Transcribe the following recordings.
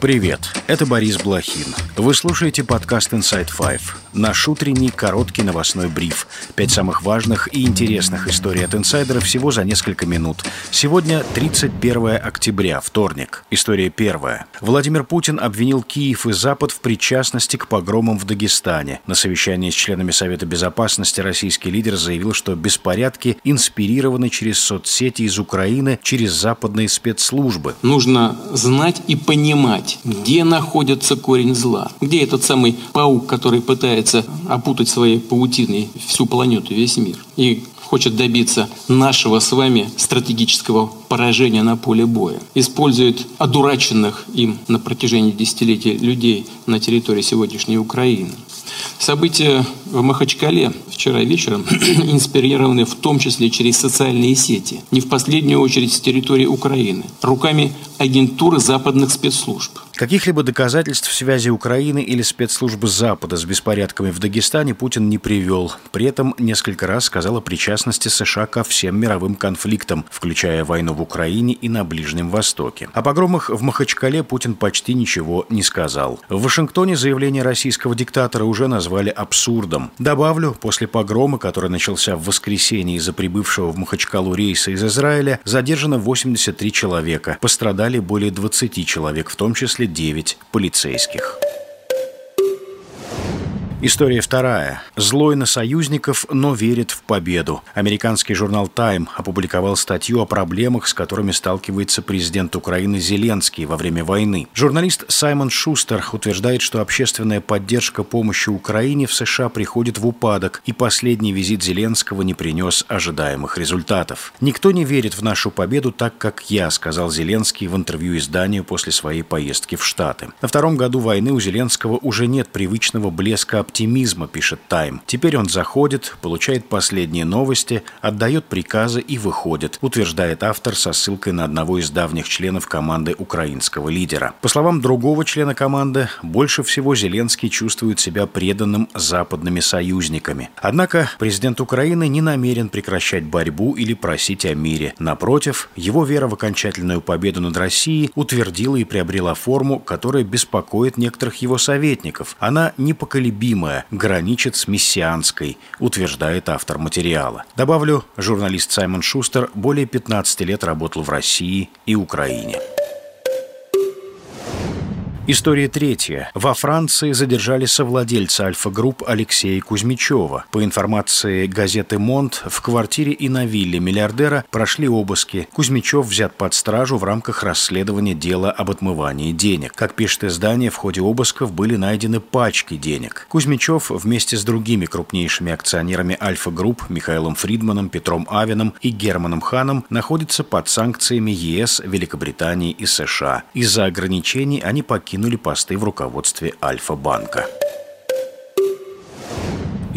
Привет, это Борис Блохин. Вы слушаете подкаст Inside Five. Наш утренний короткий новостной бриф. Пять самых важных и интересных историй от инсайдера всего за несколько минут. Сегодня 31 октября, вторник. История первая. Владимир Путин обвинил Киев и Запад в причастности к погромам в Дагестане. На совещании с членами Совета Безопасности российский лидер заявил, что беспорядки инспирированы через соцсети из Украины, через западные спецслужбы. Нужно знать и понимать, понять, где находится корень зла, где этот самый паук, который пытается опутать своей паутиной всю планету, весь мир, и хочет добиться нашего с вами стратегического поражения на поле боя. Использует одураченных им на протяжении десятилетий людей на территории сегодняшней Украины. События в Махачкале вчера вечером инспирированы в том числе через социальные сети, не в последнюю очередь с территории Украины, руками агентуры западных спецслужб. Каких-либо доказательств связи Украины или спецслужбы Запада с беспорядками в Дагестане Путин не привел. При этом несколько раз сказал о причастности США ко всем мировым конфликтам, включая войну в Украине и на Ближнем Востоке. О погромах в Махачкале Путин почти ничего не сказал. В Вашингтоне заявление российского диктатора уже назвали абсурдом. Добавлю, после погрома, который начался в воскресенье из-за прибывшего в Махачкалу рейса из Израиля, задержано 83 человека. Пострадали более 20 человек, в том числе 9 полицейских. История вторая. Злой на союзников, но верит в победу. Американский журнал «Тайм» опубликовал статью о проблемах, с которыми сталкивается президент Украины Зеленский во время войны. Журналист Саймон Шустер утверждает, что общественная поддержка помощи Украине в США приходит в упадок, и последний визит Зеленского не принес ожидаемых результатов. «Никто не верит в нашу победу так, как я», сказал Зеленский в интервью изданию после своей поездки в Штаты. На втором году войны у Зеленского уже нет привычного блеска оптимизма, пишет Тайм. Теперь он заходит, получает последние новости, отдает приказы и выходит, утверждает автор со ссылкой на одного из давних членов команды украинского лидера. По словам другого члена команды, больше всего Зеленский чувствует себя преданным западными союзниками. Однако президент Украины не намерен прекращать борьбу или просить о мире. Напротив, его вера в окончательную победу над Россией утвердила и приобрела форму, которая беспокоит некоторых его советников. Она непоколебима непримиримое, граничит с мессианской, утверждает автор материала. Добавлю, журналист Саймон Шустер более 15 лет работал в России и Украине. История третья. Во Франции задержали совладельца Альфа-групп Алексея Кузьмичева. По информации газеты «Монт», в квартире и на вилле миллиардера прошли обыски. Кузьмичев взят под стражу в рамках расследования дела об отмывании денег. Как пишет издание, в ходе обысков были найдены пачки денег. Кузьмичев вместе с другими крупнейшими акционерами Альфа-групп Михаилом Фридманом, Петром Авином и Германом Ханом находится под санкциями ЕС, Великобритании и США. Из-за ограничений они покинули покинули посты в руководстве Альфа-банка.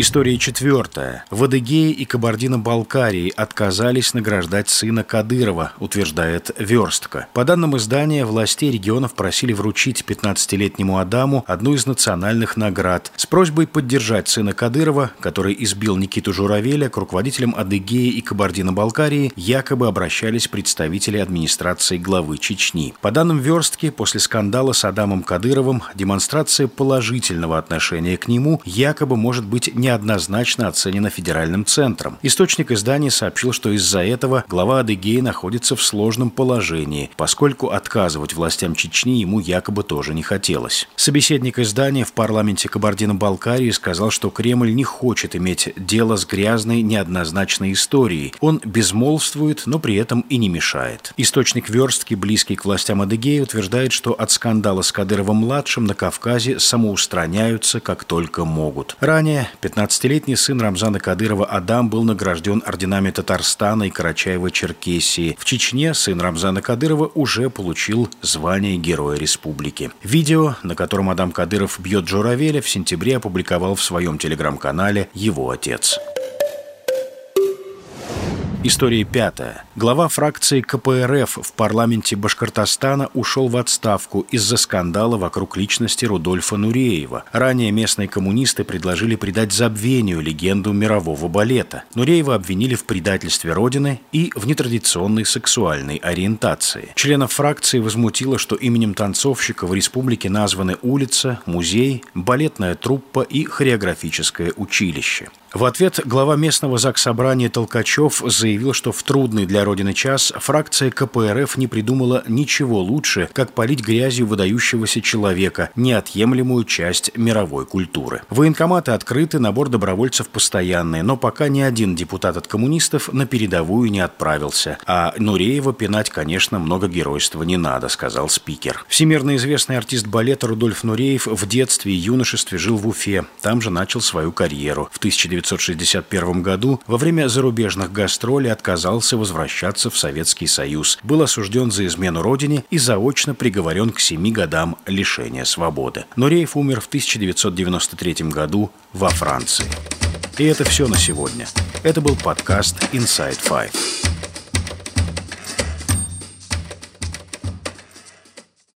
История четвертая. В Адыгее и Кабардино-Балкарии отказались награждать сына Кадырова, утверждает Верстка. По данным издания, власти регионов просили вручить 15-летнему Адаму одну из национальных наград с просьбой поддержать сына Кадырова, который избил Никиту Журавеля, к руководителям Адыгеи и Кабардино-Балкарии якобы обращались представители администрации главы Чечни. По данным Верстки, после скандала с Адамом Кадыровым демонстрация положительного отношения к нему якобы может быть не неоднозначно оценена федеральным центром. Источник издания сообщил, что из-за этого глава Адыгеи находится в сложном положении, поскольку отказывать властям Чечни ему якобы тоже не хотелось. Собеседник издания в парламенте Кабардино-Балкарии сказал, что Кремль не хочет иметь дело с грязной, неоднозначной историей. Он безмолвствует, но при этом и не мешает. Источник верстки, близкий к властям Адыгеи, утверждает, что от скандала с Кадыровым-младшим на Кавказе самоустраняются как только могут. Ранее, 15 15-летний сын Рамзана Кадырова Адам был награжден орденами Татарстана и Карачаева-Черкесии. В Чечне сын Рамзана Кадырова уже получил звание Героя Республики. Видео, на котором Адам Кадыров бьет Журавеля, в сентябре опубликовал в своем телеграм-канале его отец. История пятая. Глава фракции КПРФ в парламенте Башкортостана ушел в отставку из-за скандала вокруг личности Рудольфа Нуреева. Ранее местные коммунисты предложили придать забвению легенду мирового балета. Нуреева обвинили в предательстве Родины и в нетрадиционной сексуальной ориентации. Членов фракции возмутило, что именем танцовщика в республике названы улица, музей, балетная труппа и хореографическое училище. В ответ глава местного заксобрания Толкачев заявил, что в трудный для Родины час фракция КПРФ не придумала ничего лучше, как полить грязью выдающегося человека, неотъемлемую часть мировой культуры. Военкоматы открыты, набор добровольцев постоянный, но пока ни один депутат от коммунистов на передовую не отправился. А Нуреева пинать, конечно, много геройства не надо, сказал спикер. Всемирно известный артист балета Рудольф Нуреев в детстве и юношестве жил в Уфе. Там же начал свою карьеру. В 19 1961 году во время зарубежных гастролей отказался возвращаться в Советский Союз, был осужден за измену родине и заочно приговорен к семи годам лишения свободы. Нуреев умер в 1993 году во Франции. И это все на сегодня. Это был подкаст Inside Five.